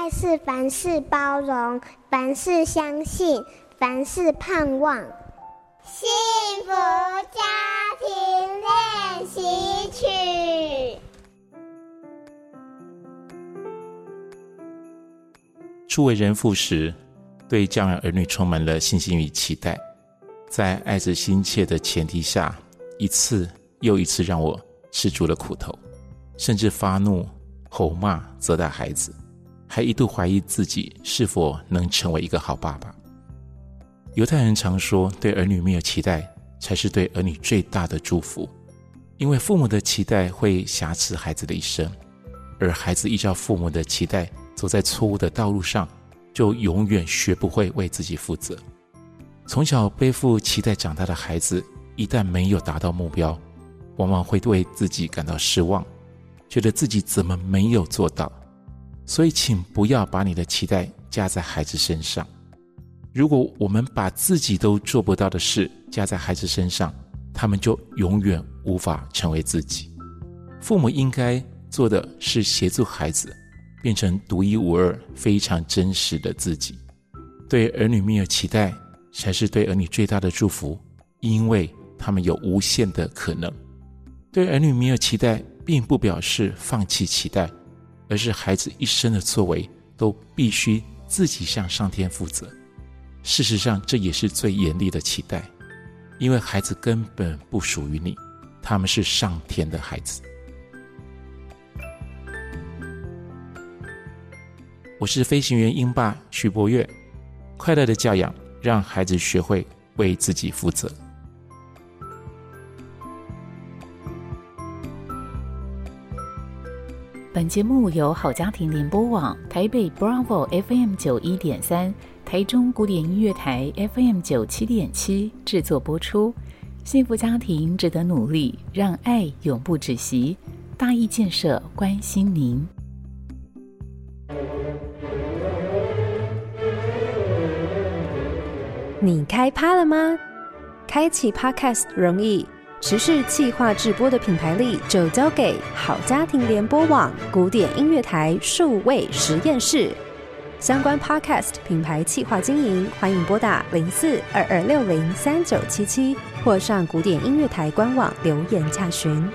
爱是凡事包容，凡事相信，凡事盼望。幸福家庭练习曲。初为人父时，对教养儿女充满了信心与期待，在爱子心切的前提下，一次又一次让我吃足了苦头，甚至发怒、吼骂、责打孩子，还一度怀疑自己是否能成为一个好爸爸。犹太人常说，对儿女没有期待，才是对儿女最大的祝福，因为父母的期待会挟持孩子的一生，而孩子依照父母的期待走在错误的道路上，就永远学不会为自己负责。从小背负期待长大的孩子，一旦没有达到目标，往往会为自己感到失望，觉得自己怎么没有做到。所以，请不要把你的期待加在孩子身上。如果我们把自己都做不到的事加在孩子身上，他们就永远无法成为自己。父母应该做的是协助孩子变成独一无二、非常真实的自己。对儿女没有期待，才是对儿女最大的祝福，因为他们有无限的可能。对儿女没有期待，并不表示放弃期待，而是孩子一生的作为都必须自己向上天负责。事实上，这也是最严厉的期待，因为孩子根本不属于你，他们是上天的孩子。我是飞行员英爸徐柏岳，快乐的教养，让孩子学会为自己负责。本节目由好家庭联播网台北 Bravo FM 九一点三。台中古典音乐台 FM 九七点七制作播出，幸福家庭值得努力，让爱永不止息。大义建设关心您。你开趴了吗？开启 Podcast 容易，时事企划制播的品牌力就交给好家庭联播网古典音乐台数位实验室。相关 Podcast 品牌企划经营，欢迎拨打零四二二六零三九七七，或上古典音乐台官网留言查询。